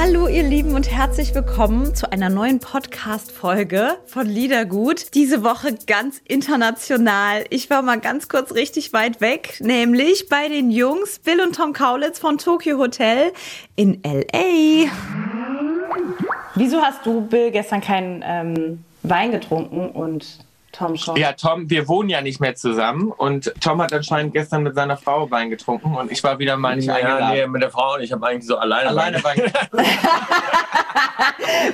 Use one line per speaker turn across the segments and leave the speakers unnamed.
Hallo ihr Lieben und herzlich willkommen zu einer neuen Podcast-Folge von Liedergut. Diese Woche ganz international. Ich war mal ganz kurz richtig weit weg, nämlich bei den Jungs Bill und Tom Kaulitz von Tokyo Hotel in L.A. Wieso hast du, Bill, gestern keinen ähm, Wein getrunken und Tom schon?
Ja, Tom, wir wohnen ja nicht mehr zusammen und Tom hat anscheinend gestern mit seiner Frau Wein getrunken und ich war wieder mal nicht
Ja,
eingeladen.
nee, mit der Frau und ich habe eigentlich so alleine.
Alleine Wein getrunken.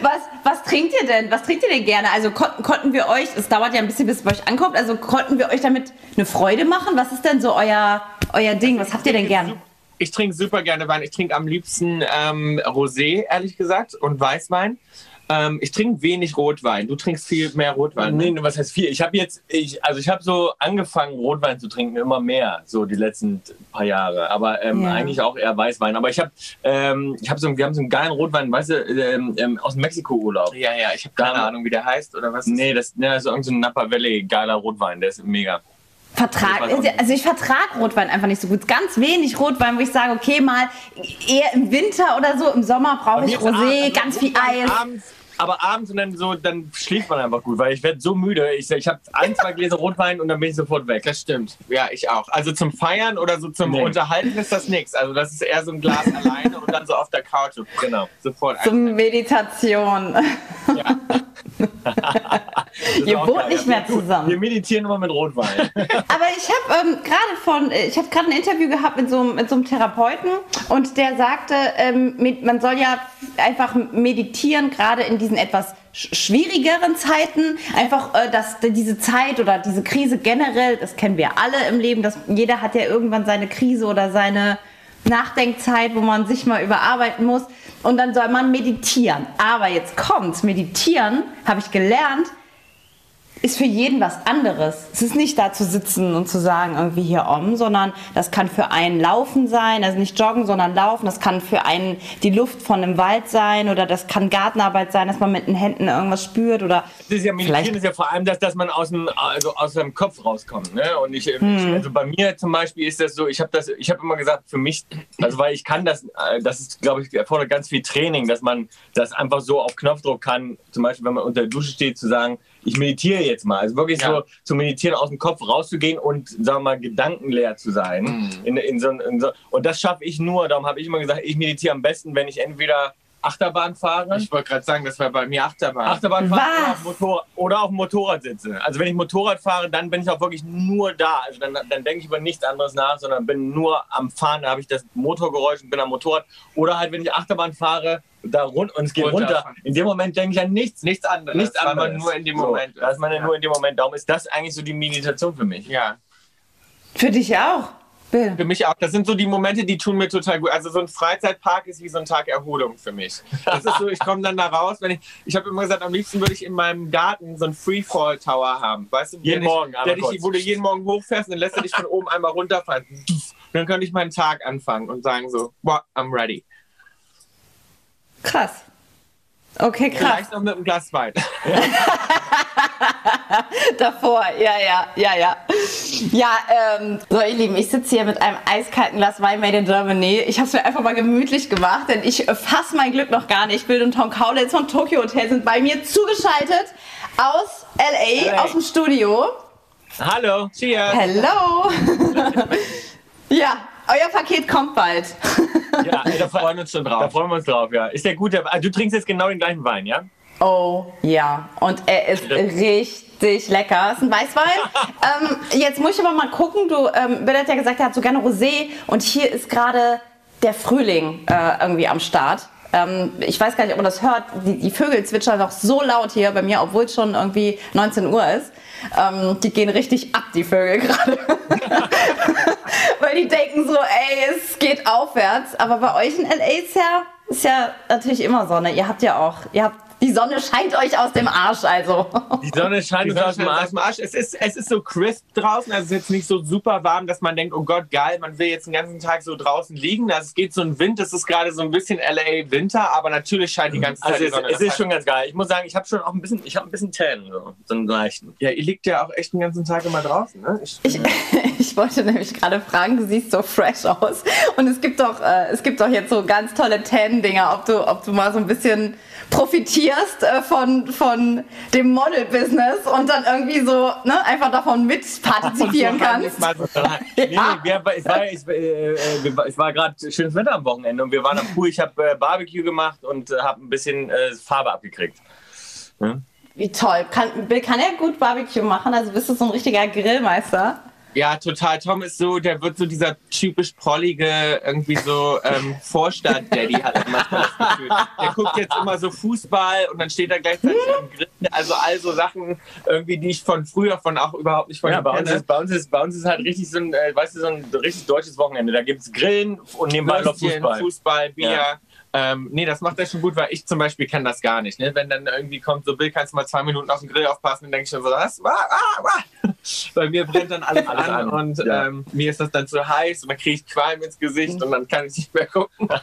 Was, was trinkt ihr denn? Was trinkt ihr denn gerne? Also konnten, konnten wir euch, es dauert ja ein bisschen, bis es bei euch ankommt, also konnten wir euch damit eine Freude machen? Was ist denn so euer, euer Ding? Was habt ihr denn gern?
Ich trinke super gerne Wein. Ich trinke am liebsten ähm, Rosé, ehrlich gesagt, und Weißwein. Ähm, ich trinke wenig Rotwein. Du trinkst viel mehr Rotwein.
Nee,
ne?
was heißt viel? Ich habe jetzt, ich, also ich habe so angefangen, Rotwein zu trinken, immer mehr, so die letzten paar Jahre. Aber ähm,
Ja.
eigentlich auch eher Weißwein. Aber ich habe, ähm, ich habe so, wir haben so einen geilen Rotwein, weißt du, ähm, ähm, aus dem Mexiko-Urlaub.
Ja, ja, ich habe keine
Da-
Ahnung, wie der heißt oder was.
Nee, das, ne, das ist irgendein so ein Napa Valley geiler Rotwein, der ist mega.
Vertrag, also ich vertrag Rotwein einfach nicht so gut. Ganz wenig Rotwein, wo ich sage, okay, mal eher im Winter oder so, im Sommer brauche ich Rosé,
abends-
ganz viel Eis.
Abends, aber abends und dann so, dann schläft man einfach gut, weil ich werde so müde. Ich, ich habe ein, zwei Gläser Rotwein und dann bin ich sofort weg.
Das stimmt. Ja, ich auch. Also zum Feiern oder so zum
Nee.
Unterhalten ist das nichts. Also das ist eher so ein Glas alleine und dann so auf der Couch.
Genau.
Sofort.
Zum Meditation.
Ja.
Ihr wohnt nicht mehr zusammen.
Wir meditieren immer mit Rotwein.
Aber ich habe ähm, gerade von, ich habe gerade ein Interview gehabt mit so, einem- mit so einem Therapeuten und der sagte, ähm, mit, man soll ja einfach meditieren, gerade in diesen etwas sch- schwierigeren Zeiten. Einfach, äh, dass diese Zeit oder diese Krise generell, das kennen wir alle im Leben, dass jeder hat ja irgendwann seine Krise oder seine Nachdenkzeit, wo man sich mal überarbeiten muss. Und dann soll man meditieren. Aber jetzt kommt's, meditieren, habe ich gelernt, ist für jeden was anderes. Es ist nicht da zu sitzen und zu sagen, irgendwie hier om, sondern das kann für einen Laufen sein, also nicht joggen, sondern laufen. Das kann für einen die Luft von einem Wald sein oder das kann Gartenarbeit sein, dass man mit den Händen irgendwas spürt oder
Das ist ja Meditieren ist ja vor allem das, dass man aus dem also aus seinem Kopf rauskommt, ne? Und ich,
Hm.
also bei mir zum Beispiel ist das so, ich habe das, ich habe immer gesagt, für mich, also weil ich kann das, äh, das ist, glaube ich, erfordert ganz viel Training, dass man das einfach so auf Knopfdruck kann. Zum Beispiel, wenn man unter der Dusche steht, zu sagen, ich meditiere jetzt mal, also wirklich
Ja.
so zu meditieren, aus dem Kopf rauszugehen und sagen wir mal gedankenleer zu sein.
Mhm.
In, in so, in so, und das schaffe ich nur. Darum habe ich immer gesagt, ich meditiere am besten, wenn ich entweder Achterbahn fahre.
Ich wollte gerade sagen, das war bei mir Achterbahn.
Achterbahn fahren oder oder auf dem Motorrad sitze. Also wenn ich Motorrad fahre, dann bin ich auch wirklich nur da. Also dann, dann denke ich über nichts anderes nach, sondern bin nur am Fahren, da habe ich das Motorgeräusch und bin am Motorrad. Oder halt, wenn ich Achterbahn fahre, da rund und es geht runter. In dem Moment denke ich an nichts.
Nichts anderes.
Nichts anderes.
man nur in dem
So,
Moment.
Da ist man ja
Ja.
nur in dem Moment. Darum ist das eigentlich so die Meditation für mich.
Ja,
für dich auch. Bill.
für mich auch. Das sind so die Momente, die tun mir total gut. Also so ein Freizeitpark ist wie so ein Tag Erholung für mich. Das ist so, ich komme dann da raus, wenn ich, ich habe immer gesagt, am liebsten würde ich in meinem Garten so einen Freefall Tower haben. Weißt du,
Jeden
der
Morgen
der dich, wo du jeden Morgen hochfährst und dann lässt er dich von oben einmal runterfallen. Dann könnte ich meinen Tag anfangen und sagen so, wow, I'm ready.
Krass. Okay, krass.
Vielleicht noch mit einem Glas Wein.
Davor, ja, ja, ja, ja. Ja, ähm, so ihr Lieben, ich sitze hier mit einem eiskalten Glas Wein Made in Germany. Ich habe es mir einfach mal gemütlich gemacht, denn ich äh, fass mein Glück noch gar nicht. Bill und Tom Kaulitz von Tokyo Hotel sind bei mir zugeschaltet aus LA,
LA.
aus dem Studio.
Hallo.
Cheers.
Hello. ja, euer Paket kommt bald.
Ja, da,
Wir
fre
freuen uns schon
da
drauf.
freuen wir uns drauf, ja. Ist der gut? ah, Du trinkst jetzt genau den gleichen Wein, ja?
Oh ja, und er ist richtig lecker. Ist ein Weißwein. ähm, jetzt muss ich aber mal gucken. Du, ähm, Bill hat ja gesagt, er hat so gerne Rosé und hier ist gerade der Frühling äh, irgendwie am Start. Ähm, ich weiß gar nicht, ob man das hört. Die, die Vögel zwitschern noch so laut hier bei mir, obwohl es schon irgendwie 19 Uhr ist. Ähm, die gehen richtig ab, die Vögel gerade. Weil die denken so, ey, es geht aufwärts. Aber bei euch in LA ist ja, ist ja natürlich immer Sonne. Ihr habt ja auch, ihr habt Die Sonne scheint euch aus dem Arsch, also.
Die Sonne scheint
Die
uns aus dem
scheint
Arsch.
aus dem Arsch. Es ist, es ist so crisp draußen, also es ist jetzt nicht so super warm, dass man denkt, oh Gott, geil, man will jetzt den ganzen Tag so draußen liegen. Also es geht so ein Wind, es ist gerade so ein bisschen LA Winter, aber natürlich scheint die ganze Zeit
Also
die
es,
Sonne.
es
Das
ist schon ganz geil. Ich muss sagen, ich habe schon auch ein bisschen, ich habe ein bisschen Tan, so, so einen leichten.
Ja, ihr liegt ja auch echt den ganzen Tag immer draußen, ne? Ich,
Ich, ich wollte nämlich gerade fragen, du siehst so fresh aus. Und es gibt doch, äh, es gibt doch jetzt so ganz tolle Tan-Dinger, ob du, ob du mal so ein bisschen profitierst äh, von, von dem Model-Business und dann irgendwie so ne, einfach davon mitpartizipieren kannst.
Nee, nee, wir, es war, es, äh, äh, war- gerade schönes Wetter am Wochenende und wir waren am Pool. Ich habe äh, Barbecue gemacht und äh, habe ein bisschen äh, Farbe abgekriegt.
Wie toll. Kann, Bill kann er gut Barbecue machen? Also bist du so ein richtiger Grillmeister?
Ja, total. Tom ist so, der wird so dieser typisch prollige, irgendwie so ähm, Vorstadt-Daddy, hat er manchmal das Gefühl. Der guckt jetzt immer so Fußball und dann steht er gleichzeitig am Grill. Also all so Sachen, irgendwie, die ich von früher, von auch überhaupt nicht von
Ja, bei uns, ist, bei, uns ist, bei uns ist halt richtig so ein, äh, weißt du, so ein richtig deutsches Wochenende. Da gibt es Grillen und nebenbei noch Fußball.
Fußball, Bier.
Ja.
Ähm, nee, das macht er schon gut, weil ich zum Beispiel kenne das gar nicht. Ne? Wenn dann irgendwie kommt, so Bill, kannst du mal zwei Minuten auf den Grill aufpassen, dann denke ich schon so, was? Ah, ah, ah. Bei mir brennt dann alles,
Alles
an,
an,
und
ja.
ähm, mir ist das dann zu heiß und dann kriege ich Qualm ins Gesicht und dann kann ich nicht mehr gucken.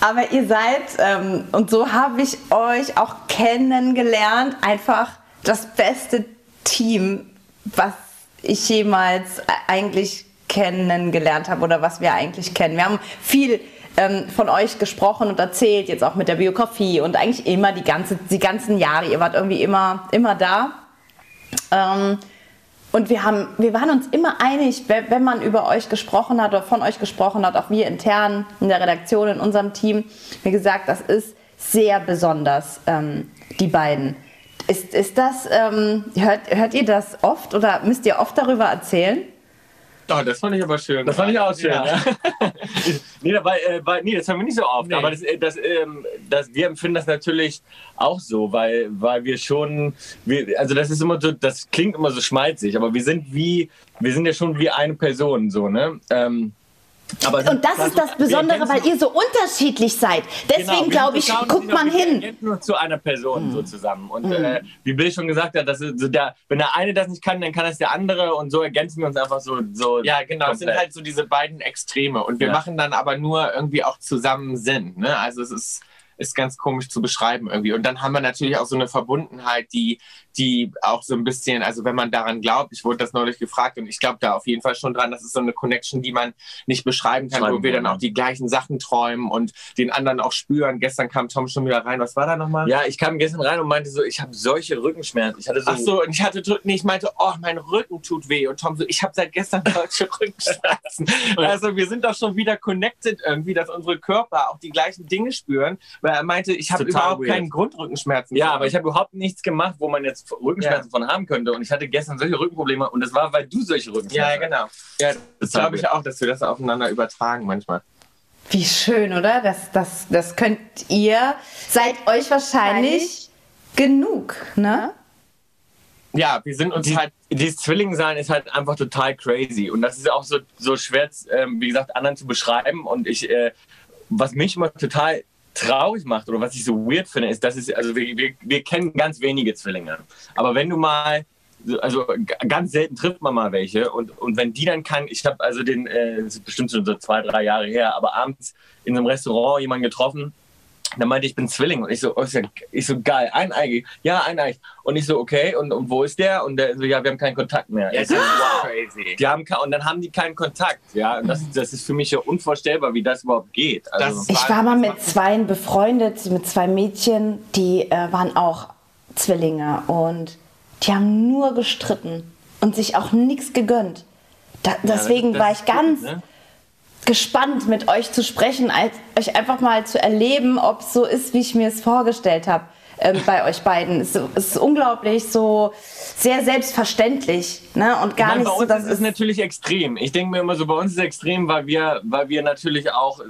Aber ihr seid, ähm, und so habe ich euch auch kennengelernt, einfach das beste Team, was ich jemals eigentlich kennengelernt habe oder was wir eigentlich kennen. Wir haben viel ähm, von euch gesprochen und erzählt, jetzt auch mit der Biografie und eigentlich immer die, ganze, die ganzen Jahre. Ihr wart irgendwie immer, immer da. Ähm, und wir, haben, wir waren uns immer einig, wenn man über euch gesprochen hat oder von euch gesprochen hat, auch wir intern in der Redaktion, in unserem Team, wie gesagt, das ist sehr besonders, ähm, die beiden. Ist, ist das, ähm, hört, hört ihr das oft oder müsst ihr oft darüber erzählen?
Oh, das fand ich aber schön.
Das fand ich auch schön.
Ja.
Ja. nee, dabei, äh, bei, nee, das haben wir nicht so oft.
Nee.
Aber das, äh, das, ähm, das, wir empfinden das natürlich auch so, weil, weil wir schon, wir, also das ist immer so, das klingt immer so schmalzig, aber wir sind wie, wir sind ja schon wie eine Person, so, ne? Ähm, aber
Und das ist das Besondere, weil ihr so unterschiedlich seid. Deswegen glaube ich, guckt man hin.
Wir nur zu einer Person so zusammen. Und äh, wie Bill schon gesagt hat, das ist so der, wenn der eine das nicht kann, dann kann das der andere und so ergänzen wir uns einfach so. so
Ja, genau. Es sind
komplett.
halt so diese beiden Extreme. Und wir
Ja.
machen dann aber nur irgendwie auch zusammen Sinn. Ne? Also es ist, ist ganz komisch zu beschreiben irgendwie. Und dann haben wir natürlich auch so eine Verbundenheit, die, die auch so ein bisschen, also wenn man daran glaubt, ich wurde das neulich gefragt und ich glaube da auf jeden Fall schon dran, das ist so eine Connection, die man nicht beschreiben kann, wo
Schreiben
wir
kann,
dann auch die gleichen Sachen träumen und den anderen auch spüren. Gestern kam Tom schon wieder rein. Was war da nochmal?
Ja, ich kam gestern rein und meinte so, ich habe solche Rückenschmerzen. Ich hatte so,
Ach so, und ich hatte, nee, ich meinte, oh, mein Rücken tut weh. Und Tom so, ich habe seit gestern solche Rückenschmerzen. also wir sind doch schon wieder connected irgendwie, dass unsere Körper auch die gleichen Dinge spüren. Weil er meinte, ich habe
Total
überhaupt
weird.
keinen Grundrückenschmerzen.
Ja, aber ich habe überhaupt nichts gemacht, wo man jetzt Rückenschmerzen von haben könnte. Und ich hatte gestern solche Rückenprobleme und das war, weil du solche
Ja,
Rückenschmerzen
genau. Ja, das glaube ich auch, dass wir das aufeinander übertragen manchmal.
Wie schön, oder? Das, das, das könnt ihr, seid euch wahrscheinlich genug, ne?
Ja, wir sind uns
Die,
halt
dieses Zwillingsein ist halt einfach total crazy. Und das ist auch so, so schwer, ähm, wie gesagt, anderen zu beschreiben. Und ich, äh, was mich immer total traurig macht oder was ich so weird finde, ist, dass es, also wir, wir, wir kennen ganz wenige Zwillinge. Aber wenn du mal, also ganz selten trifft man mal welche und, und wenn die dann kann, ich habe also den, äh, das ist bestimmt schon so zwei, drei Jahre her, aber abends in einem Restaurant jemanden getroffen, dann meinte ich, ich bin Zwilling und ich so, oh, ist ja, ich so geil, eineigig, ja, eineigig. Und ich so, okay, und, und wo ist der? Und der so, ja, wir haben keinen Kontakt mehr.
ja, das ist
wow.
crazy.
Die haben, und dann haben die keinen Kontakt. Ja, und das, das ist für mich ja unvorstellbar, wie das überhaupt geht. Also,
Das-
Ich war mal mit zwei befreundet, mit zwei Mädchen, die äh, waren auch Zwillinge und die haben nur gestritten und sich auch nichts gegönnt. Da, deswegen
das- das
war ich ganz
gut, ne?
Gespannt, mit euch zu sprechen, als, euch einfach mal zu erleben, ob es so ist, wie ich mir es vorgestellt habe ähm, bei euch beiden. Es, es ist unglaublich so sehr selbstverständlich ne? und gar
Nein,
nicht
bei
so,
uns ist es natürlich extrem. Ich denke mir immer so, bei uns ist es extrem, weil wir, weil wir natürlich auch äh,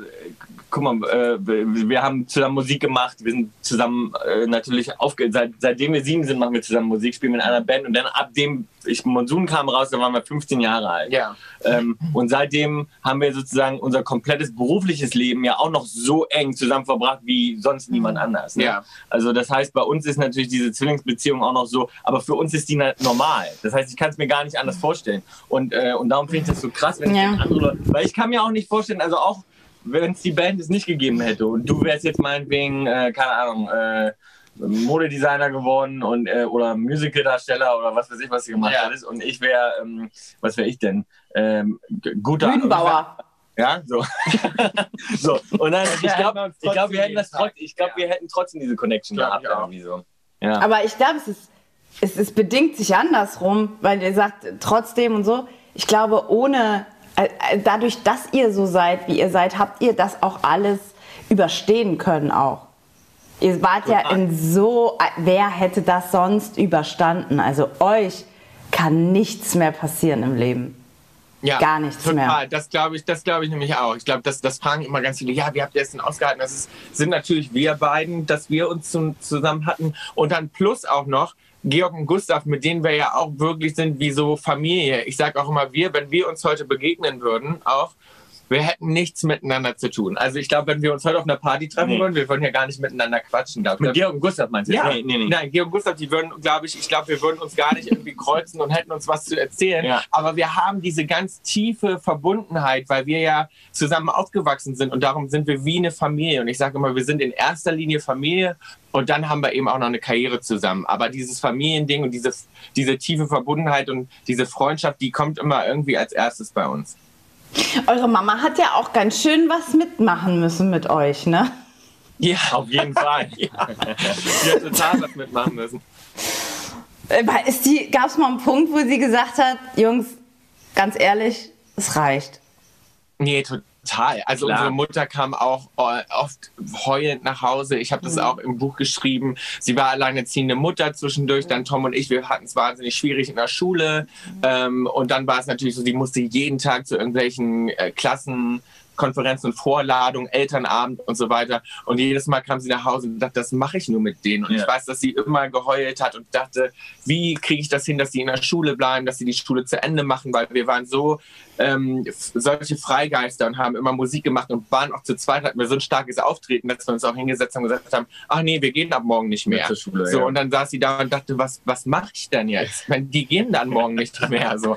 guck mal, äh, wir haben zusammen Musik gemacht, wir sind zusammen äh, natürlich aufge seit, seitdem wir sieben sind, machen wir zusammen Musik, spielen in einer Band und dann ab dem ich Monsun kam raus, da waren wir 15 Jahre alt.
Ja.
Ähm, und seitdem haben wir sozusagen unser komplettes berufliches Leben ja auch noch so eng zusammen verbracht wie sonst niemand anders. Ne?
Ja.
Also das heißt, bei uns ist natürlich diese Zwillingsbeziehung auch noch so, aber für uns ist die normal. Das heißt, ich kann es mir gar nicht anders vorstellen. Und, äh, und darum finde ich das so krass, wenn
Ja.
ich andere Leute, weil ich kann mir auch nicht vorstellen, also auch wenn es die Band es nicht gegeben hätte und du wärst jetzt meinetwegen, äh, keine Ahnung, äh, Modedesigner geworden und äh, oder Musicaldarsteller oder was weiß ich, was du gemacht
Ja.
hättest und ich wäre, ähm, was wäre ich denn? Ähm, guter
Bühnenbauer.
ja, so. so. Und dann, ich glaube, ich glaub, wir hätten das trotzdem, ich glaube,
Ja.
wir hätten trotzdem diese Connection
Glaub
gehabt irgendwie so. Ja.
Aber ich glaube, es ist, es ist bedingt sich andersrum, weil ihr sagt trotzdem und so. Ich glaube, ohne, dadurch, dass ihr so seid, wie ihr seid, habt ihr das auch alles überstehen können auch. Ihr wart ja
Total.
in so, äh, wer hätte das sonst überstanden? Also euch kann nichts mehr passieren im Leben.
Ja,
Gar nichts
total.
mehr.
Das glaube ich, das glaube ich nämlich auch. Ich glaube, das, das fragen immer ganz viele. Ja, wie habt ihr es denn ausgehalten? Das ist, sind natürlich wir beiden, dass wir uns zum, zusammen hatten und dann plus auch noch Georg und Gustav, mit denen wir ja auch wirklich sind wie so Familie. Ich sage auch immer wir, wenn wir uns heute begegnen würden, auch wir hätten nichts miteinander zu tun. Also ich glaube, wenn wir uns heute auf einer Party treffen
Nee.
würden, wir würden ja gar nicht miteinander quatschen. Glaub. ich.
Mit Georg und Gustav meinst du?
Ja,
Nee, nee, nee.
nein, Georg und Gustav, die würden, glaube ich, ich glaube, wir würden uns gar nicht irgendwie kreuzen und hätten uns was zu erzählen.
Ja.
Aber wir haben diese ganz tiefe Verbundenheit, weil wir ja zusammen aufgewachsen sind und darum sind wir wie eine Familie. Und ich sage immer, wir sind in erster Linie Familie und dann haben wir eben auch noch eine Karriere zusammen. Aber dieses Familiending und diese, diese tiefe Verbundenheit und diese Freundschaft, die kommt immer irgendwie als erstes bei uns.
Eure Mama hat ja auch ganz schön was mitmachen müssen mit euch, ne?
Ja,
Auf jeden Fall.
die hat total was mitmachen müssen.
Äh, gab es mal einen Punkt, wo sie gesagt hat, Jungs, ganz ehrlich, es reicht.
Nee, total. Also
Klar.
unsere Mutter kam auch äh, oft heulend nach Hause. Ich habe das auch im Buch geschrieben. Sie war alleinerziehende Mutter zwischendurch. Dann Tom und ich, wir hatten es wahnsinnig schwierig in der Schule. Ähm, und dann war es natürlich so, die musste jeden Tag zu irgendwelchen äh, Klassen. Konferenzen und Vorladungen, Elternabend und so weiter. Und jedes Mal kam sie nach Hause und dachte, das mache ich nur mit denen. Und
Ja.
ich weiß, dass sie immer geheult hat und dachte, wie kriege ich das hin, dass sie in der Schule bleiben, dass sie die Schule zu Ende machen, weil wir waren so ähm, solche Freigeister und haben immer Musik gemacht und waren auch zu zweit, hatten wir so ein starkes Auftreten, dass wir uns auch hingesetzt haben und gesagt haben, ach nee, wir gehen ab morgen nicht mehr.
Schule,
so,
ja.
und dann saß sie da und dachte, was, was mache ich denn jetzt? Wenn die gehen dann morgen nicht mehr. So.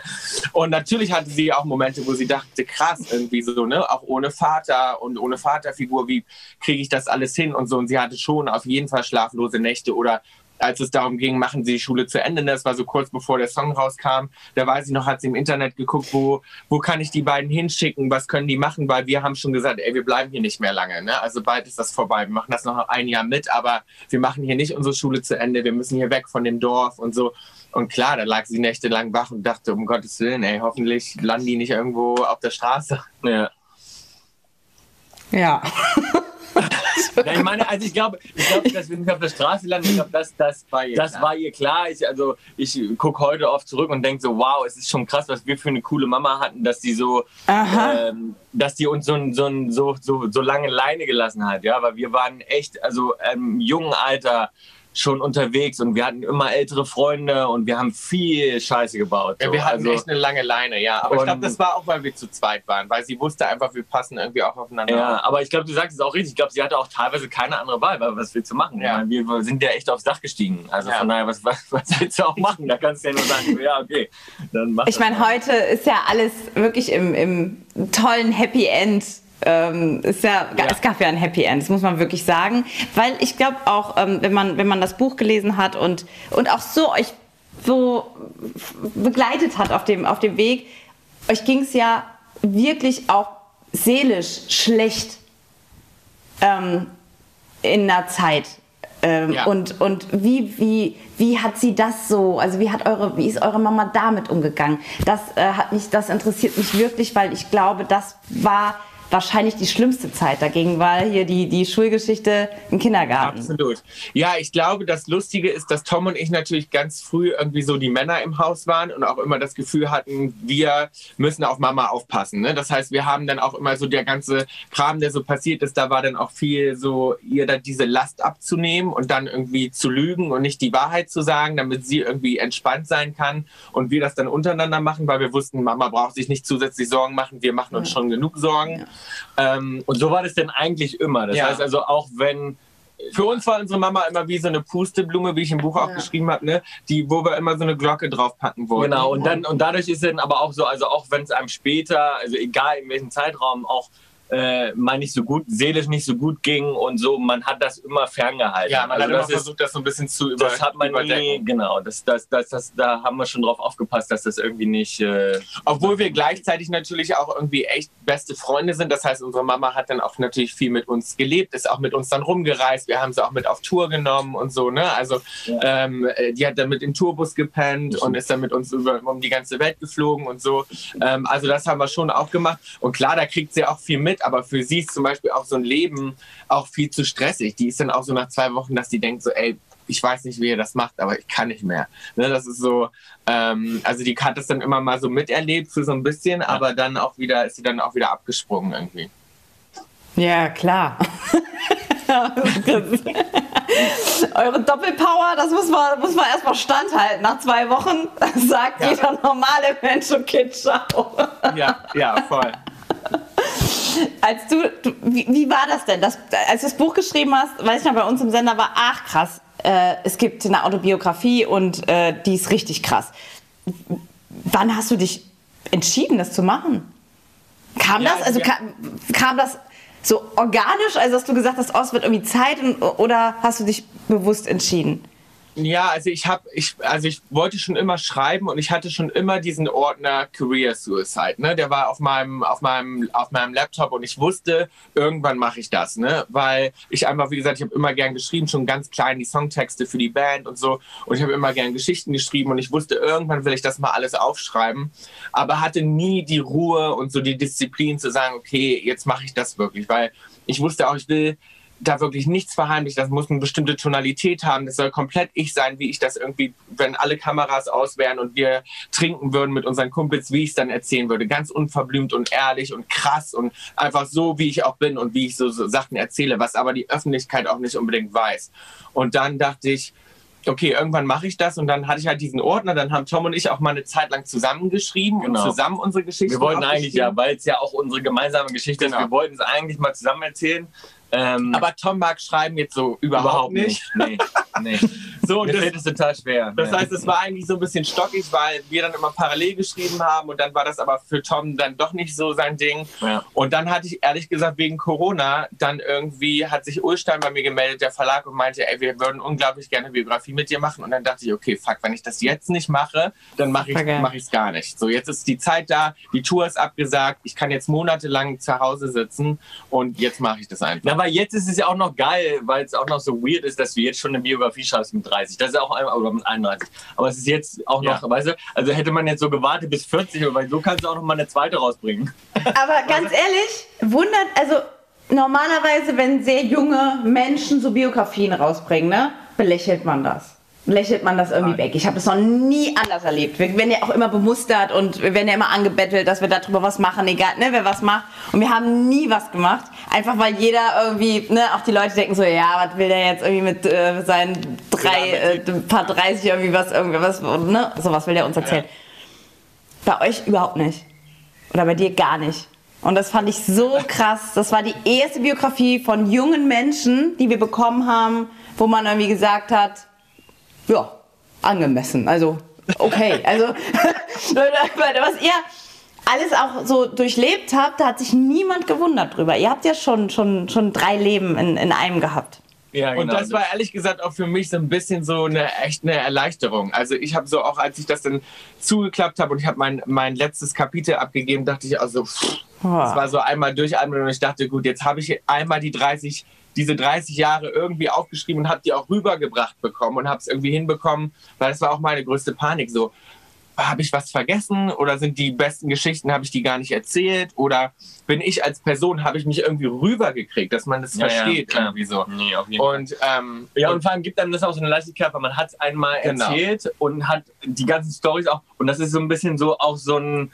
Und natürlich hatte sie auch Momente, wo sie dachte, krass, irgendwie so, ne, auch ohne Vater und ohne Vaterfigur, wie kriege ich das alles hin und so. Und sie hatte schon auf jeden Fall schlaflose Nächte oder als es darum ging, machen Sie die Schule zu Ende. Das war so kurz bevor der Song rauskam. Da weiß ich noch, hat sie im Internet geguckt, wo, wo kann ich die beiden hinschicken, was können die machen, weil wir haben schon gesagt, ey, wir bleiben hier nicht mehr lange. Ne? Also bald ist das vorbei. Wir machen das noch ein Jahr mit, aber wir machen hier nicht unsere Schule zu Ende. Wir müssen hier weg von dem Dorf und so. Und klar, da lag sie nächtelang wach und dachte, um Gottes Willen, ey, hoffentlich landen die nicht irgendwo auf der Straße.
Ja.
Ja.
Ja, ich meine, also ich glaube, ich glaube, dass wir nicht auf der Straße landen. Ich glaube, das, das,
War ihr
das
klar.
war ihr klar. Ich, also ich gucke heute oft zurück und denke so, wow, es ist schon krass, was wir für eine coole Mama hatten, dass die so, ähm, dass die uns so, so, so, so, so lange Leine gelassen hat. Ja, weil wir waren echt, also im jungen Alter schon unterwegs und wir hatten immer ältere Freunde und wir haben viel Scheiße gebaut.
Ja,
so.
wir hatten
also,
echt eine lange Leine, ja. Aber ich glaube, das war auch, weil wir zu zweit waren, weil sie wusste einfach, wir passen irgendwie auch aufeinander.
Ja, aber ich glaube, du sagst es auch richtig. Ich glaube, sie hatte auch teilweise keine andere Wahl, weil was willst du machen?
Ja.
Meine, wir sind ja echt aufs Dach gestiegen. Also
Ja.
von daher, was, was, was willst du auch machen? Da kannst du ja nur sagen, ja, okay, dann mach
Ich meine, heute ist ja alles wirklich im, im tollen Happy End. Ähm, ist ja,
Ja.
Es gab ja ein Happy End, das muss man wirklich sagen. Weil ich glaube auch, ähm, wenn, man, wenn man das Buch gelesen hat und, und auch so euch so begleitet hat auf dem, auf dem Weg, euch ging es ja wirklich auch seelisch schlecht ähm, in einer Zeit. Ähm,
Ja.
Und, und wie, wie, wie hat sie das so, also wie hat eure, wie ist eure Mama damit umgegangen? Das äh, hat mich, das interessiert mich wirklich, weil ich glaube, das war wahrscheinlich die schlimmste Zeit dagegen war hier die, die Schulgeschichte im Kindergarten.
Absolut. Ja, ich glaube, das Lustige ist, dass Tom und ich natürlich ganz früh irgendwie so die Männer im Haus waren und auch immer das Gefühl hatten, wir müssen auf Mama aufpassen. Ne? Das heißt, wir haben dann auch immer so der ganze Kram, der so passiert ist, da war dann auch viel so, ihr da diese Last abzunehmen und dann irgendwie zu lügen und nicht die Wahrheit zu sagen, damit sie irgendwie entspannt sein kann und wir das dann untereinander machen, weil wir wussten, Mama braucht sich nicht zusätzlich Sorgen machen, wir machen uns schon genug Sorgen. Ähm,
Und so war das denn eigentlich immer. Das
Ja.
heißt also auch wenn
für uns war unsere Mama immer wie so eine Pusteblume, wie ich im Buch auch
Ja.
geschrieben habe, ne? die, wo wir immer so eine Glocke draufpacken wollten.
Genau, und dann und dadurch ist dann aber auch so, also auch wenn es einem später, also egal in welchem Zeitraum, auch äh, mal nicht so gut, seelisch nicht so gut ging und so, man hat das immer ferngehalten.
ja, man
also
hat immer versucht, das so ein bisschen zu über,
das hat man nie, genau, das, das, das, das, da haben wir schon drauf aufgepasst, dass das irgendwie nicht. Äh,
Obwohl wir gleichzeitig natürlich auch irgendwie echt beste Freunde sind. Das heißt, unsere Mama hat dann auch natürlich viel mit uns gelebt, ist auch mit uns dann rumgereist. Wir haben sie auch mit auf Tour genommen und so. Ne? Also ähm, äh, die hat dann mit im Tourbus gepennt und ist dann mit uns über, um die ganze Welt geflogen und so. Ähm, also das haben wir schon auch gemacht. Und klar, da kriegt sie auch viel mit, aber für sie ist zum Beispiel auch so ein Leben auch viel zu stressig. Die ist dann auch so nach zwei Wochen, dass die denkt so, ey, ich weiß nicht, wie ihr das macht, aber ich kann nicht mehr. Ne, das ist so, ähm, also die hat das dann immer mal so miterlebt für so ein bisschen, aber dann auch wieder, ist sie dann auch wieder abgesprungen irgendwie.
Ja, klar. Eure Doppelpower, das muss man, muss man erstmal standhalten. Nach zwei Wochen sagt
Ja.
jeder normale Mensch, okay, ciao.
Ja, ja, voll.
Als du, du wie, wie war das denn? Das, als du das Buch geschrieben hast, weiß ich noch, bei uns im Sender war, ach krass, äh, es gibt eine Autobiografie und äh, die ist richtig krass. Wann hast du dich entschieden, das zu machen? Kam
Ja,
das, also
ja.
kam, kam das so organisch, also dass du gesagt hast, oh, es wird irgendwie Zeit und, oder hast du dich bewusst entschieden?
Ja, also ich habe, ich, also ich wollte schon immer schreiben und ich hatte schon immer diesen Ordner Career Suicide. Ne? Der war auf meinem, auf meinem, auf meinem Laptop und ich wusste, irgendwann mache ich das, ne? Weil ich einfach, wie gesagt, ich habe immer gern geschrieben, schon ganz klein die Songtexte für die Band und so. Und ich habe immer gern Geschichten geschrieben und ich wusste, irgendwann will ich das mal alles aufschreiben, aber hatte nie die Ruhe und so die Disziplin zu sagen, okay, jetzt mache ich das wirklich, weil ich wusste auch, ich will da wirklich nichts verheimlichen. Das muss eine bestimmte Tonalität haben. Das soll komplett ich sein, wie ich das irgendwie, wenn alle Kameras aus wären und wir trinken würden mit unseren Kumpels, wie ich es dann erzählen würde. Ganz unverblümt und ehrlich und krass und einfach so, wie ich auch bin und wie ich so, so Sachen erzähle, was aber die Öffentlichkeit auch nicht unbedingt weiß. Und dann dachte ich, okay, irgendwann mache ich das und dann hatte ich halt diesen Ordner, dann haben Tom und ich auch mal eine Zeit lang zusammengeschrieben
Genau.
und zusammen unsere Geschichten
wir wollten eigentlich, ja, weil es ja auch unsere gemeinsame Geschichte
Genau.
ist, wir wollten es eigentlich mal zusammen erzählen. Ähm,
Aber Tom mag schreiben jetzt so überhaupt, nicht.
Nee, nee.
So,
Mir
das,
fällt es total schwer.
Das
Ja.
heißt, es war eigentlich so ein bisschen stockig, weil wir dann immer parallel geschrieben haben und dann war das aber für Tom dann doch nicht so sein Ding.
Ja.
Und dann hatte ich ehrlich gesagt wegen Corona dann irgendwie hat sich Ulstein bei mir gemeldet, der Verlag und meinte, ey, wir würden unglaublich gerne eine Biografie mit dir machen. Und dann dachte ich, okay, fuck, wenn ich das jetzt nicht mache, dann mache ich
Vergessen.
mache ich es gar nicht. So, jetzt ist die Zeit da, die Tour ist abgesagt, ich kann jetzt monatelang zu Hause sitzen und jetzt mache ich das einfach.
Na, aber jetzt ist es ja auch noch geil, weil es auch noch so weird ist, dass du jetzt schon eine Biografie schreibst mit 30. Das ist auch ein, oder mit 31. Aber es ist jetzt auch noch,
Ja.
weißt du, also hätte man jetzt so gewartet bis 40, weil so kannst du auch noch mal eine zweite rausbringen.
Aber ganz ehrlich, wundert, also normalerweise, wenn sehr junge Menschen so Biografien rausbringen, ne, belächelt man das. Lächelt man das irgendwie weg. Ich habe das noch nie anders erlebt. Wir werden ja auch immer bemustert und wir werden ja immer angebettelt, dass wir darüber was machen, egal, ne, wer was macht. Und wir haben nie was gemacht. Einfach weil jeder irgendwie, ne, auch die Leute denken so, ja, was will der jetzt irgendwie mit äh, seinen drei, äh, paar 30 irgendwie was, irgendwie was, ne, sowas will der uns erzählen. Bei euch überhaupt nicht. Oder bei dir gar nicht. Und das fand ich so krass. Das war die erste Biografie von jungen Menschen, die wir bekommen haben, wo man irgendwie gesagt hat, ja, angemessen. Also, okay. Also, was ihr alles auch so durchlebt habt, da hat sich niemand gewundert drüber. Ihr habt ja schon, schon, schon drei Leben in, in einem gehabt.
Ja,
Und das war ehrlich gesagt auch für mich so ein bisschen so eine echt eine Erleichterung. Also ich habe so auch, als ich das dann zugeklappt habe und ich habe mein, mein letztes Kapitel abgegeben, dachte ich also, pff, es war so einmal durchatmen und ich dachte, gut, jetzt habe ich einmal die 30, diese 30 Jahre irgendwie aufgeschrieben und habe die auch rübergebracht bekommen und habe es irgendwie hinbekommen, weil das war auch meine größte Panik so. habe ich was vergessen oder sind die besten Geschichten, habe ich die gar nicht erzählt oder bin ich als Person, habe ich mich irgendwie rübergekriegt, dass man das
Ja, ja,
versteht
klar.
irgendwie so.
Nee, auf jeden Fall.
Und ähm,
Ja, und vor allem gibt einem das auch so eine Leichtigkeit, weil man hat es einmal
Genau.
erzählt und hat die ganzen Stories auch. Und das ist so ein bisschen so auch so ein.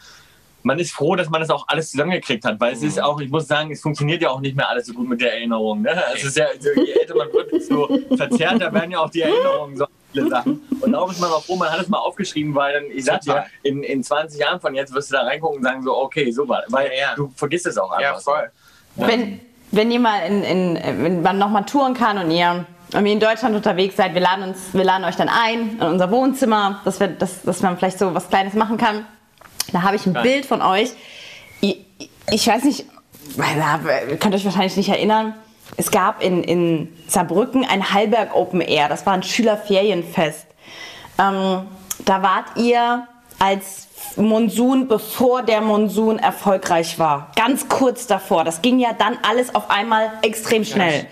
Man ist froh, dass man das auch alles zusammengekriegt hat, weil es ist auch, ich muss sagen, es funktioniert ja auch nicht mehr alles so gut mit der Erinnerung. Ne? Es ist ja, so, je älter man wird, desto verzerrter werden ja auch die Erinnerungen, so viele Sachen. Und darum ist man auch froh, man hat es mal aufgeschrieben, weil dann, ich sag dir,
Total.
in, in 20 Jahren von jetzt wirst du da reingucken und sagen so, okay, so war, weil
Ja, ja.
du vergisst es auch einfach.
ja, voll.
Wenn, wenn ihr mal in, in, wenn man nochmal touren kann und ihr irgendwie in Deutschland unterwegs seid, wir laden, uns, wir laden euch dann ein in unser Wohnzimmer, dass, wir, dass, dass man vielleicht so was Kleines machen kann. Da habe ich ein
Geil.
Bild von euch. Ich, ich weiß nicht, ihr könnt euch wahrscheinlich nicht erinnern. Es gab in, in Saarbrücken ein Hallberg Open Air. Das war ein Schülerferienfest. Ähm, da wart ihr als Monsun, bevor der Monsun erfolgreich war. Ganz kurz davor. Das ging ja dann alles auf einmal extrem schnell.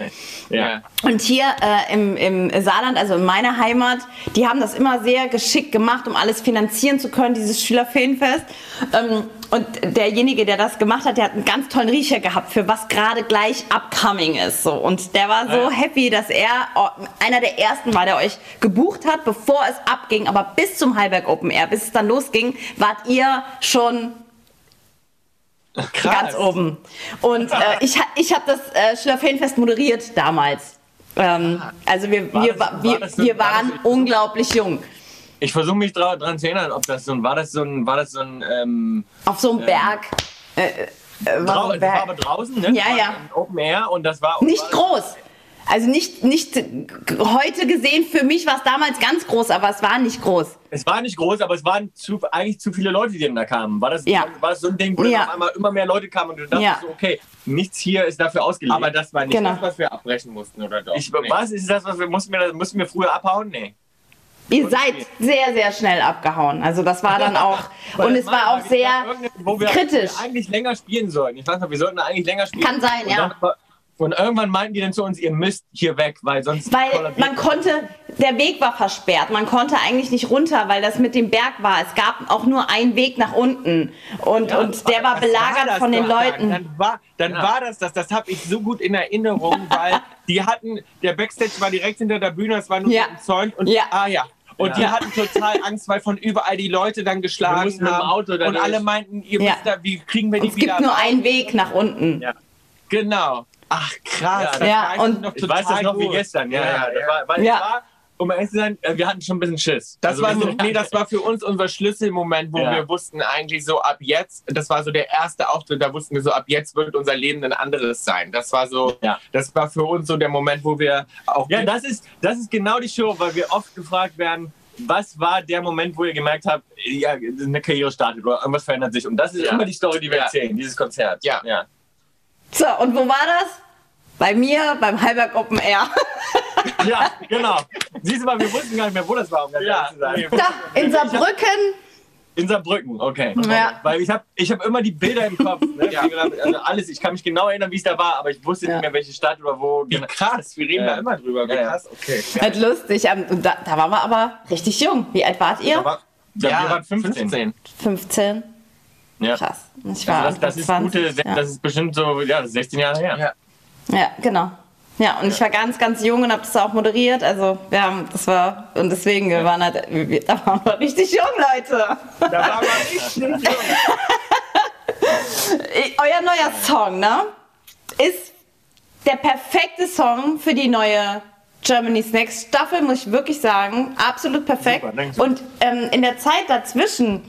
Ja.
Und hier äh, im, im Saarland, also in meiner Heimat, die haben das immer sehr geschickt gemacht, um alles finanzieren zu können, dieses Schülerferienfest. Ähm, und derjenige, der das gemacht hat, der hat einen ganz tollen Riecher gehabt, für was gerade gleich upcoming ist. So. Und der war so
Ja.
happy, dass er oh, einer der ersten war, der euch gebucht hat, bevor es abging. Aber bis zum Heilberg Open Air, bis es dann losging, wart ihr schon ganz oben. Und äh, ich, ich habe das äh, Schülerferienfest moderiert damals. Ähm, also wir,
War
wir,
das-
wa-
war
wir,
so-
wir
war
waren
so-
unglaublich jung.
Ich versuche mich dra dran zu erinnern, ob das so ein, war das so ein, war das so ein, ähm,
Auf so einem Berg. Äh, äh, war
drau war aber draußen, ne?
Ja,
war
ja.
Open Air und das war
Nicht
war,
groß. Also nicht, nicht heute gesehen, für mich war es damals ganz groß, aber es war nicht groß.
Es war nicht groß, aber es waren zu, eigentlich zu viele Leute, die dann da kamen. War das,
Ja.
war das so ein Ding, wo dann
Ja.
auf einmal immer mehr Leute kamen und du dachtest
Ja.
so, okay, nichts hier ist dafür ausgelegt.
Aber das war nicht
Genau.
das, was wir abbrechen mussten, oder doch?
ich,
Nee.
was ist das, was wir mussten wir, mussten wir früher abhauen? Nee.
Ihr seid sehr, sehr schnell abgehauen. Also das war dann auch, und es war auch sehr
wo wir
kritisch.
eigentlich länger spielen sollten. Ich weiß noch, wir sollten eigentlich länger spielen.
Kann sein,
und
ja.
Dann, und irgendwann meinten die dann zu uns, ihr müsst hier weg, weil sonst
Weil man konnte, der Weg war versperrt. Man konnte eigentlich nicht runter, weil das mit dem Berg war. Es gab auch nur einen Weg nach unten. Und,
Ja,
und der war belagert
das
von den
dann?
Leuten.
Dann war, dann
Ja.
war das das. Das habe ich so gut in Erinnerung, weil die hatten, der Backstage war direkt hinter der Bühne, es war nur
Ja.
so umzäunt und
Ja.
ah ja. Und
Ja.
die hatten total Angst, weil von überall die Leute dann geschlagen
mussten mit dem
haben.
Auto da
und alle meinten, ihr
Ja.
wisst da, wie kriegen wir
Und
die
es
wieder
gibt nur einen Weg nach unten.
Ja.
Genau. Ach krass.
Ja,
das
ja,
ich
und
noch
Ich weiß das
total
noch wie
gut.
gestern. Ja, ja.
ja,
Das war, weil
Ja.
war, um ehrlich zu sein, äh, wir hatten schon ein bisschen Schiss.
Das
Also
war so, nee, das war für uns unser Schlüsselmoment, wo
Ja.
wir wussten eigentlich so ab jetzt, das war so der erste Auftritt, da wussten wir so ab jetzt wird unser Leben ein anderes sein. Das war so,
Ja.
das war für uns so der Moment, wo wir auch
Ja, das ist, das ist genau die Show, weil wir oft gefragt werden, was war der Moment, wo ihr gemerkt habt, ja, eine Karriere startet oder irgendwas verändert sich. Und das ist
Ja.
immer die Story, die wir
Ja.
erzählen, dieses Konzert.
Ja.
ja.
So, und wo war das? Bei mir, beim Heilberg Open Air.
Ja, genau. Siehst du mal, wir wussten gar nicht mehr, wo das war, um ganz
Ja,
ehrlich zu sein.
Da, in Saarbrücken.
In Saarbrücken, okay.
Ja.
Weil ich habe ich hab immer die Bilder im Kopf. Ne?
Ja.
Also alles, ich kann mich genau erinnern, wie es da war, aber ich wusste
Ja.
nicht mehr, welche Stadt oder wo.
Wie krass, wir reden da immer drüber. Wie krass, okay.
Halt lustig. Ähm, und Da, da waren wir aber richtig jung. Wie alt wart ihr?
Aber, ja, wir waren 15.
15.
15.
Ja.
Krass. Ich war
Also das, das, ist
20,
gute,
ja.
das ist bestimmt so, ja, das ist 16 Jahre her.
Ja.
Ja, genau. Ja, und ich war ganz, ganz jung und habe das auch moderiert. Also, wir haben, das war, und deswegen, wir waren halt, wir, da waren wir richtig jung, Leute.
Da war man richtig jung.
Euer neuer Song, ne? Ist der perfekte Song für die neue Germany's Next Staffel, muss ich wirklich sagen. Absolut perfekt.
Super,
und ähm, in der Zeit dazwischen,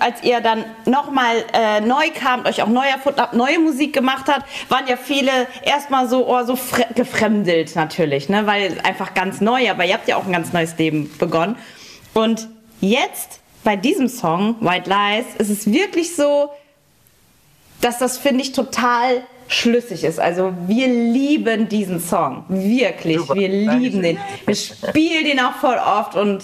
als ihr dann nochmal äh, neu kamt, euch auch neu erfunden habt, neue Musik gemacht habt, waren ja viele erstmal so, oh, so fre- gefremdelt natürlich, ne? Weil einfach ganz neu, aber ihr habt ja auch ein ganz neues Leben begonnen. Und jetzt bei diesem Song, White Lies, ist es wirklich so, dass das, finde ich, total schlüssig ist. Also wir lieben diesen Song. Wirklich.
Super.
Wir lieben den. Wir spielen den auch voll oft und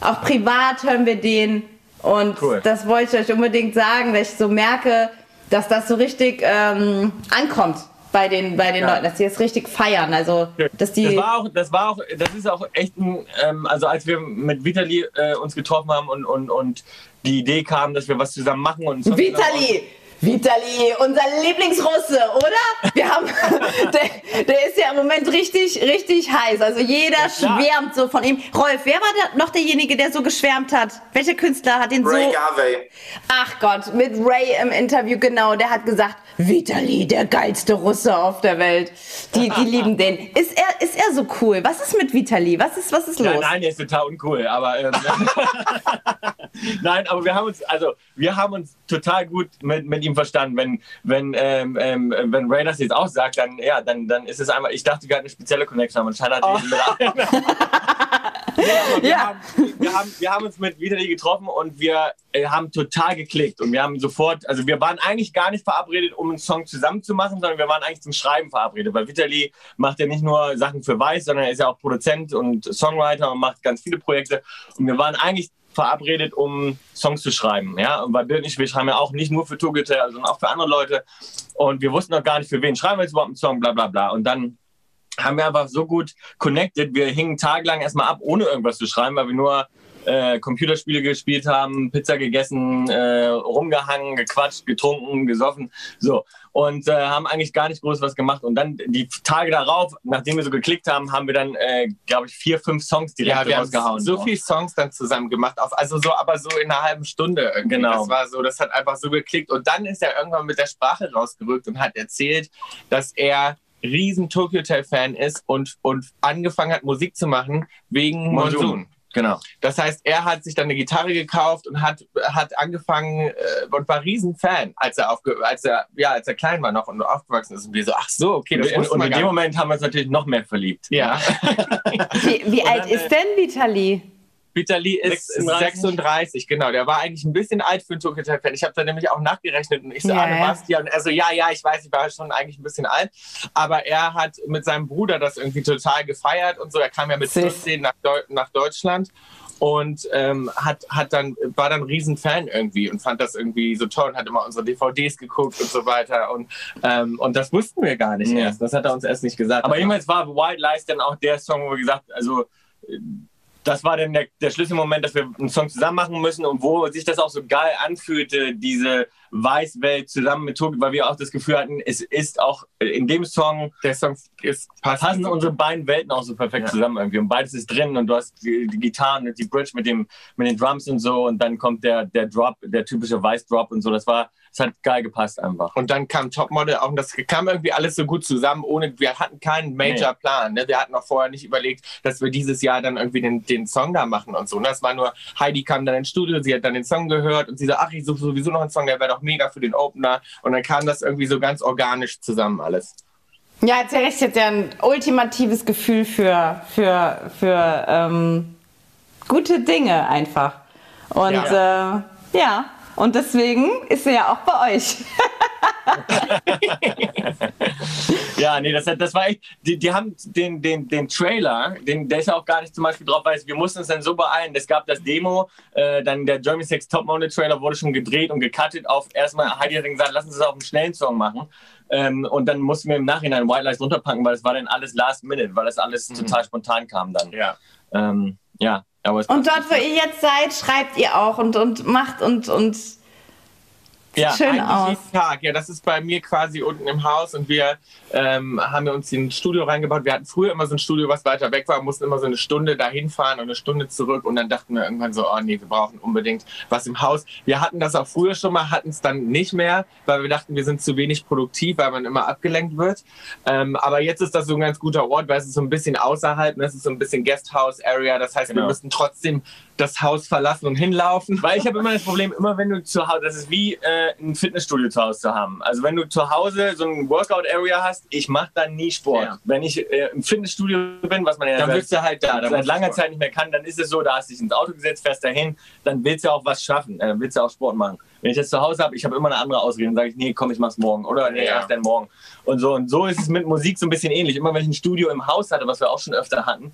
auch privat hören wir den. Und
Cool.
das wollte ich euch unbedingt sagen, weil ich so merke, dass das so richtig ähm, ankommt bei den, bei den
Ja.
Leuten, dass die das richtig feiern. Also, dass die.
Das war auch, das war auch, das ist auch echt ein, ähm, also als wir mit Vitali äh, uns getroffen haben und, und, und die Idee kam, dass wir was zusammen machen und
Vitali! Vitali, unser Lieblingsrusse, oder? Wir haben, der, der ist ja im Moment richtig, richtig heiß. Also jeder
klar.
schwärmt so von ihm. Rolf, wer war da noch derjenige, der so geschwärmt hat? Welcher Künstler hat den
Ray
so?
Garvey.
Ach Gott, mit Ray im Interview, genau, der hat gesagt, Vitali, der geilste Russe auf der Welt. Die, die lieben den. Ist er, ist er so cool? Was ist mit Vitali? Was ist, was ist los?
Nein, nein, der ist total uncool, aber ähm, nein, aber wir haben uns, also wir haben uns total gut mit, mit ihm verstanden. Wenn, wenn, ähm, ähm, wenn Ray das jetzt auch sagt, dann ja, dann, dann ist es einfach. Ich dachte, wir hatten eine spezielle Connection, aber anscheinend hat oh. mit wir,
Ja.
haben, wir, haben, wir haben uns mit Vitali getroffen und wir äh, haben total geklickt und wir haben sofort, also wir waren eigentlich gar nicht verabredet, um einen Song zusammen zu machen, sondern wir waren eigentlich zum Schreiben verabredet, weil Vitali macht ja nicht nur Sachen für Weiß, sondern er ist ja auch Produzent und Songwriter und macht ganz viele Projekte und wir waren eigentlich verabredet, um Songs zu schreiben. Ja? Bei Bild und ich, wir schreiben ja auch nicht nur für Tourgitter, sondern auch für andere Leute. Und wir wussten noch gar nicht, für wen schreiben wir jetzt überhaupt einen Song, bla bla bla. Und dann haben wir einfach so gut connected. Wir hingen tagelang erstmal ab, ohne irgendwas zu schreiben, weil wir nur äh, Computerspiele gespielt haben, Pizza gegessen, äh, rumgehangen, gequatscht, getrunken, gesoffen. So. Und äh, haben eigentlich gar nicht groß was gemacht. Und dann die Tage darauf, nachdem wir so geklickt haben, haben wir dann, äh, glaube ich, vier, fünf Songs direkt
Ja, wir haben
rausgehauen.
so viele Songs dann zusammen gemacht, auf, also so, aber so in einer halben Stunde irgendwie.
Genau.
Das war so, das hat einfach so geklickt. Und dann ist er irgendwann mit der Sprache rausgerückt und hat erzählt, dass er riesen Tokyo Hotel Fan ist und, und angefangen hat, Musik zu machen wegen
Monsoon.
Monsoon.
Genau.
Das heißt, er hat sich dann eine Gitarre gekauft und hat, hat angefangen äh, und war Riesenfan, als er, aufge als, er, ja, als er klein war noch und aufgewachsen ist. Und wir so, ach so, okay, das
und und in dem. Moment haben wir uns natürlich noch mehr verliebt.
Ja.
Wie, wie alt
dann,
ist denn Vitali?
Vitali ist
36.
36. genau. Der war eigentlich ein bisschen alt für einen Tokyo Hotel Fan. Ich habe da nämlich auch nachgerechnet und ich so,
Ja,
Anne,
ja.
was? Ja, und er so, ja, ja, ich weiß, ich war schon eigentlich ein bisschen alt. Aber er hat mit seinem Bruder das irgendwie total gefeiert und so. Er kam ja mit
Süß.
14 nach, Deu nach Deutschland und ähm, hat, hat dann, war dann ein Riesenfan irgendwie und fand das irgendwie so toll und hat immer unsere DVDs geguckt und so weiter. Und, ähm, und das wussten wir gar nicht
Nee.
erst. Das hat er uns erst nicht gesagt.
Aber jedenfalls war White Lies dann auch der Song, wo wir gesagt also das war dann der, der Schlüsselmoment, dass wir einen Song zusammen machen müssen und wo sich das auch so geil anfühlte, diese Weißwelt zusammen mit Tokio, weil wir auch das Gefühl hatten, es ist auch in dem Song
der Song ist
passen unsere beiden Welten auch so perfekt
Ja.
zusammen irgendwie. Und beides ist drin und du hast die, die Gitarren und die Bridge mit dem mit den Drums und so und dann kommt der der Drop, der typische Weiß-Drop und so, das war, es hat geil gepasst einfach.
Und dann kam Topmodel auch und das kam irgendwie alles so gut zusammen, ohne, wir hatten keinen Major-Plan. Ne? Wir hatten auch vorher nicht überlegt, dass wir dieses Jahr dann irgendwie den, den Song da machen und so. Und das war nur, Heidi kam dann ins Studio, sie hat dann den Song gehört und sie so, ach, ich suche sowieso noch einen Song, der wäre doch mega für den Opener. Und dann kam das irgendwie so ganz organisch zusammen alles.
Ja, jetzt recht jetzt ja ein ultimatives Gefühl für, für, für ähm, gute Dinge einfach. Und ja. Äh, ja, und deswegen ist er ja auch bei euch.
Ja, nee, das, hat- das war echt, die, die haben den, den, den Trailer, den, der ist ja auch gar nicht zum Beispiel drauf, weil wir mussten uns dann so beeilen. Es gab das Demo, äh, dann der German Sex Top Model Trailer wurde schon gedreht und gecuttet auf, erstmal Heidi hat dann gesagt, lass uns das auf einen schnellen Song machen. Ähm, und dann mussten wir im Nachhinein White Lies runterpacken, weil es war dann alles last minute, weil das alles total spontan kam dann.
Ja.
Ähm, ja,
Und dort, wo ihr jetzt seid, schreibt ihr auch und, und macht und, und
ja,
schön aus.
jeden Tag. Ja, das ist bei mir quasi unten im Haus und wir ähm, haben wir uns ein Studio reingebaut. Wir hatten früher immer so ein Studio, was weiter weg war, mussten immer so eine Stunde dahin fahren und eine Stunde zurück und dann dachten wir irgendwann so, oh nee, wir brauchen unbedingt was im Haus. Wir hatten das auch früher schon mal, hatten es dann nicht mehr, weil wir dachten, wir sind zu wenig produktiv, weil man immer abgelenkt wird. Ähm, aber jetzt ist das so ein ganz guter Ort, weil es ist so ein bisschen außerhalb, ne? es ist so ein bisschen Guesthouse-Area. Das heißt, wir
Genau.
müssen trotzdem das Haus verlassen und hinlaufen.
Weil ich habe immer das Problem, immer wenn du zu Hause, das ist wie äh, ein Fitnessstudio zu Hause zu haben. Also wenn du zu Hause so ein Workout-Area hast, ich mache da nie Sport.
Ja.
Wenn ich äh, im Fitnessstudio bin, was man ja
Dann
seit,
du halt da. dann
seit langer. Zeit nicht mehr kann, dann ist es so, da hast du dich ins Auto gesetzt, fährst dahin, dann willst du auch was schaffen, äh, dann willst du auch Sport machen. Wenn ich das zu Hause habe, ich habe immer eine andere Ausrede, dann sage ich, nee, komm, ich mach's morgen oder nee,
Ja.
erst dann morgen. Und so und so ist es mit Musik so ein bisschen ähnlich. Immer wenn ich ein Studio im Haus hatte, was wir auch schon öfter hatten,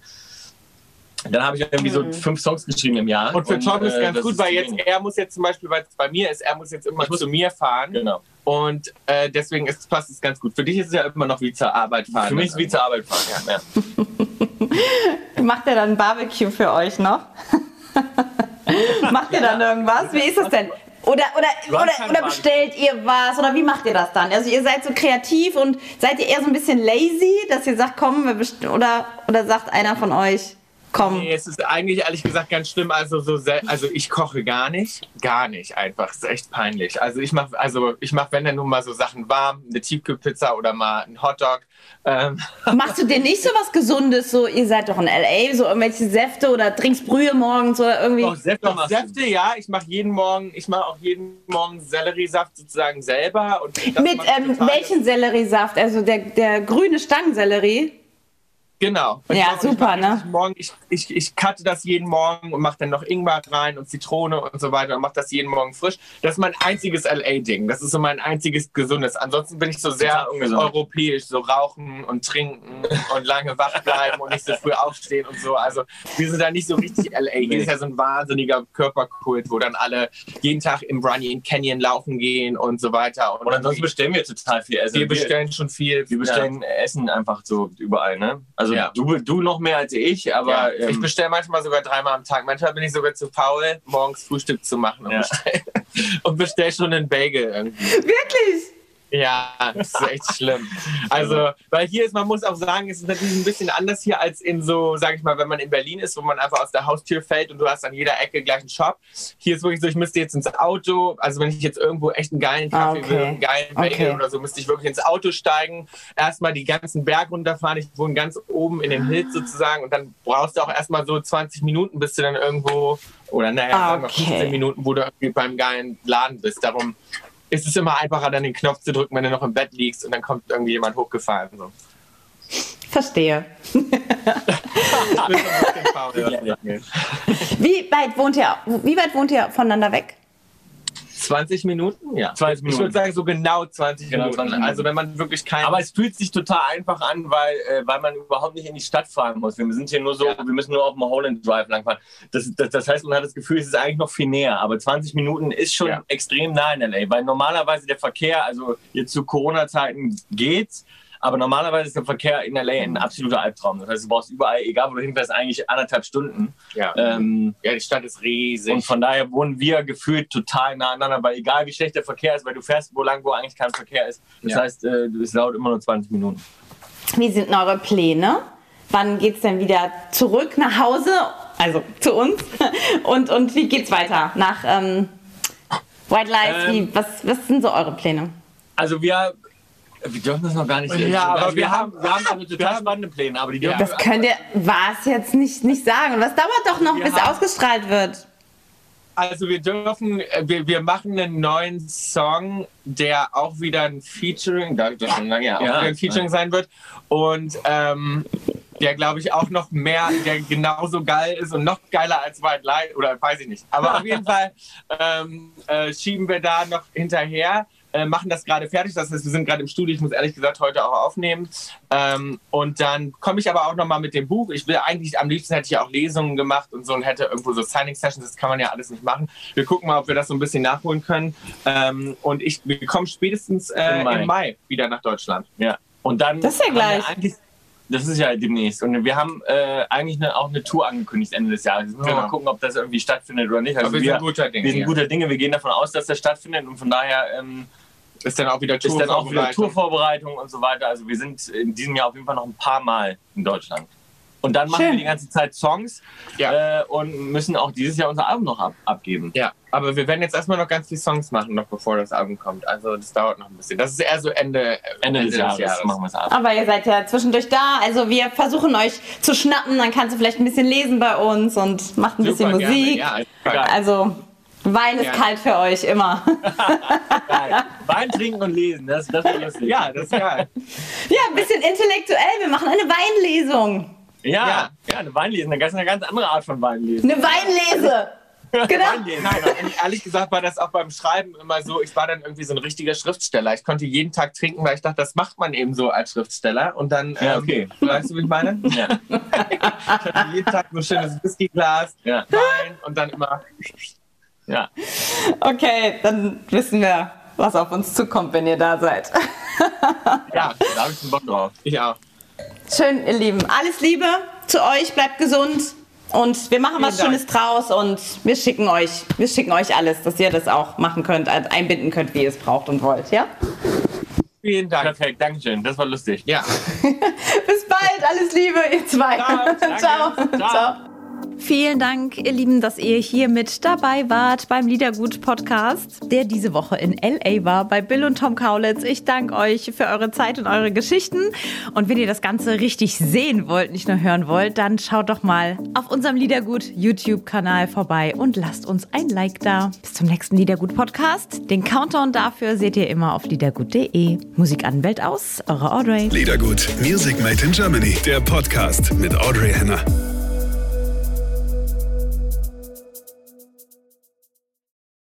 Dann habe ich irgendwie so fünf Songs geschrieben im Jahr.
Und für Tom ist
äh,
ganz gut, weil jetzt er muss jetzt zum Beispiel, weil es bei mir ist, er muss jetzt immer
muss-
zu mir fahren.
Genau.
Und äh, deswegen ist, passt es ganz gut. Für dich ist es ja immer noch wie zur Arbeit fahren.
Für mich ist wie zur Arbeit fahren, ja. ja.
Macht er dann Barbecue für euch noch? macht ihr dann irgendwas? Wie ist das denn? Oder, oder, oder, oder bestellt ihr was? Oder wie macht ihr das dann? Also ihr seid so kreativ und seid ihr eher so ein bisschen lazy, dass ihr sagt, komm, oder, oder sagt einer von euch, komm.
Nee, es ist eigentlich ehrlich gesagt ganz schlimm. Also, so also ich koche gar nicht. Gar nicht einfach. Es ist echt peinlich. Also ich mache, also ich mache, wenn dann nur mal so Sachen warm, eine Tiefkühlpizza oder mal einen Hotdog. Ähm,
Machst du dir nicht so was Gesundes? So, ihr seid doch in L.A., so irgendwelche Säfte oder trinkst Brühe morgens oder irgendwie.
Doch, Säfte
Doch. Säfte, ja. Ich mache jeden Morgen, ich mache auch jeden Morgen Selleriesaft sozusagen selber. Und das
Mit ähm, welchen Selleriesaft? Also der, der grüne Stangensellerie?
Genau. Und
Ja,
ich mach-
super,
ich
ne?
Morgen, ich, ich, ich cutte das jeden Morgen und mache dann noch Ingwer rein und Zitrone und so weiter und mache das jeden Morgen frisch. Das ist mein einziges LA-Ding. Das ist so mein einziges Gesundes. Ansonsten bin ich so sehr europäisch, so rauchen und trinken und lange wach bleiben und nicht so früh aufstehen und so. Also wir sind da nicht so richtig LA. Hier
Nee.
ist ja so ein wahnsinniger Körperkult, wo dann alle jeden Tag im Running Canyon laufen gehen und so weiter. Und,
Und ansonsten bestellen wir total viel. Also
wir bestellen schon viel.
Wir bestellen Essen einfach so überall, ne? Also
Ja.
du, du noch mehr als ich, aber
Ja, ich
ähm,
bestelle manchmal sogar dreimal am Tag. Manchmal bin ich sogar zu faul, morgens Frühstück zu machen und
Ja.
bestell, und bestell schon einen Bagel irgendwie.
Wirklich?
Ja, das ist echt schlimm. Also, weil hier ist, man muss auch sagen, es ist natürlich ein bisschen anders hier als in so, sag ich mal, wenn man in Berlin ist, wo man einfach aus der Haustür fällt und du hast an jeder Ecke gleich einen Shop. Hier ist wirklich so, ich müsste jetzt ins Auto, also wenn ich jetzt irgendwo echt einen geilen Kaffee
Ah, okay.
will, einen geilen Bagel
Okay.
oder so, müsste ich wirklich ins Auto steigen, erstmal die ganzen Berg runterfahren. Ich wohne ganz oben in den Hills sozusagen und dann brauchst du auch erstmal so 20 Minuten, bis du dann irgendwo, oder naja, sagen wir
Okay.
15 Minuten, wo du irgendwie beim geilen Laden bist. Darum ist es immer einfacher, dann den Knopf zu drücken, wenn du noch im Bett liegst und dann kommt irgendwie jemand hochgefahren. So.
Verstehe. Wie weit wohnt ihr, wie weit wohnt ihr voneinander weg?
20 Minuten? Ja.
20
Ich
Minuten.
würde sagen, so genau 20
Genau,
Minuten.
20 Minuten.
Also wenn man wirklich kein...
aber es fühlt sich total einfach an, weil, äh, weil man überhaupt nicht in die Stadt fahren muss. Wir sind hier nur so,
Ja.
wir müssen nur auf dem Holland Drive langfahren. Das, das, das heißt, man hat das Gefühl, es ist eigentlich noch viel näher. Aber 20 Minuten ist schon
Ja.
extrem nah in LA, weil normalerweise der Verkehr, also jetzt zu Corona-Zeiten geht's, aber normalerweise ist der Verkehr in LA ein absoluter Albtraum. Das heißt, du brauchst überall, egal wo du hinfährst, eigentlich anderthalb Stunden.
ja.
Ähm,
ja, die Stadt ist riesig.
Und von daher wohnen wir gefühlt total nah aneinander, weil egal wie schlecht der Verkehr ist, weil du fährst wo lang, wo eigentlich kein Verkehr ist. Das
Ja.
heißt, äh, es dauert immer nur 20 Minuten.
Wie sind eure Pläne? Wann geht's denn wieder zurück nach Hause? Also zu uns. Und, und wie geht's weiter? Nach ähm, White Lies,
Ähm,
was, was sind so eure Pläne?
Also wir, wir dürfen das noch gar nicht.
Ja, aber
also
wir
wir haben,
haben-
wir haben also
wir
total
haben-
spannende Pläne, aber die dürfen
Das könnt ihr was jetzt nicht, nicht sagen. Und das dauert doch noch,
Wir
bis
haben-
ausgestrahlt wird.
Also wir dürfen, äh, wir, wir machen einen neuen Song, der auch wieder ein Featuring, da das schon lange, ja, auch
Ja.
wieder ein Featuring sein wird. Und ähm, der glaube ich auch noch mehr, der genauso geil ist und noch geiler als White Light oder weiß ich nicht. Aber auf jeden Fall ähm, äh, schieben wir da noch hinterher. Äh, machen das gerade fertig, das heißt, wir sind gerade im Studio, ich muss ehrlich gesagt heute auch aufnehmen. Ähm, und dann komme ich aber auch nochmal mit dem Buch. Ich will eigentlich, am liebsten hätte ich auch Lesungen gemacht und so und hätte irgendwo so Signing-Sessions, das kann man ja alles nicht machen. Wir gucken mal, ob wir das so ein bisschen nachholen können. Ähm, und ich, wir kommen spätestens äh,
Im Mai.
im Mai wieder nach Deutschland.
Ja. Und dann.
Das ist ja gleich.
eigentlich- Das ist ja demnächst. Und wir haben äh, eigentlich eine, auch eine Tour angekündigt Ende des Jahres. Jetzt müssen wir
Genau.
mal gucken, ob das irgendwie stattfindet oder nicht. Also
Aber wir
wir,
sind guter Dinge.
wir sind guter Dinge. Wir gehen davon aus, dass das stattfindet. Und von daher ähm,
Ist dann auch wieder
ist dann auch wieder
Tourvorbereitung.
Tourvorbereitung und so weiter. Also wir sind in diesem Jahr auf jeden Fall noch ein paar Mal in Deutschland. Und dann machen
Schön.
wir die ganze Zeit Songs
Ja.
äh, und müssen auch dieses Jahr unser Album noch ab abgeben.
Ja, aber wir werden jetzt erstmal noch ganz viele Songs machen, noch bevor das Album kommt. Also das dauert noch ein bisschen. Das ist eher so Ende,
Ende des Jahres, machen wir es ab.
Aber ihr seid ja zwischendurch da. Also wir versuchen euch zu schnappen. Dann kannst du vielleicht ein bisschen lesen bei uns und macht ein bisschen
Super gerne.
Musik.
Ja.
Also Wein ist
Gerne.
kalt für euch immer.
Wein trinken und lesen, das, das wird lustig.
ja, das ist geil.
ja, ein bisschen intellektuell. Wir machen eine Weinlesung.
Ja,
Ja.
ja, eine Weinlesen, das ist eine ganz andere Art von Weinlesen.
Eine Weinlese. Genau.
Nein, und ehrlich gesagt war das auch beim Schreiben immer so, ich war dann irgendwie so ein richtiger Schriftsteller. Ich konnte jeden Tag trinken, weil ich dachte, das macht man eben so als Schriftsteller. Und dann,
Ja, okay.
ähm, weißt du, wie ich meine?
Ja.
Ich hatte jeden Tag so ein schönes Whiskyglas,
Ja.
Wein und dann immer.
Ja.
Okay, dann wissen wir, was auf uns zukommt, wenn ihr da seid.
Ja,
Da habe ich einen Bock drauf.
ich auch.
Schön, ihr Lieben. Alles Liebe zu euch, bleibt gesund. Und wir machen was
Vielen
Schönes draus und wir schicken euch, wir schicken euch alles, dass ihr das auch machen könnt, einbinden könnt, wie ihr es braucht und wollt, ja?
Vielen Dank.
Perfekt, Dankeschön. Das war lustig.
Ja.
Bis bald, alles Liebe, ihr zwei.
Ciao.
Ciao.
Ciao.
Ciao. Vielen Dank, ihr Lieben, dass ihr hier mit dabei wart beim Liedergut Podcast, der diese Woche in LA war bei Bill und Tom Kaulitz. Ich danke euch für eure Zeit und eure Geschichten. Und wenn ihr das Ganze richtig sehen wollt, nicht nur hören wollt, dann schaut doch mal auf unserem Liedergut YouTube-Kanal vorbei und lasst uns ein Like da. Bis zum nächsten Liedergut Podcast. Den Countdown dafür seht ihr immer auf liedergut.de. Musik an Welt aus, eure Audrey.
Liedergut, Music Made in Germany, der Podcast mit Audrey Henner.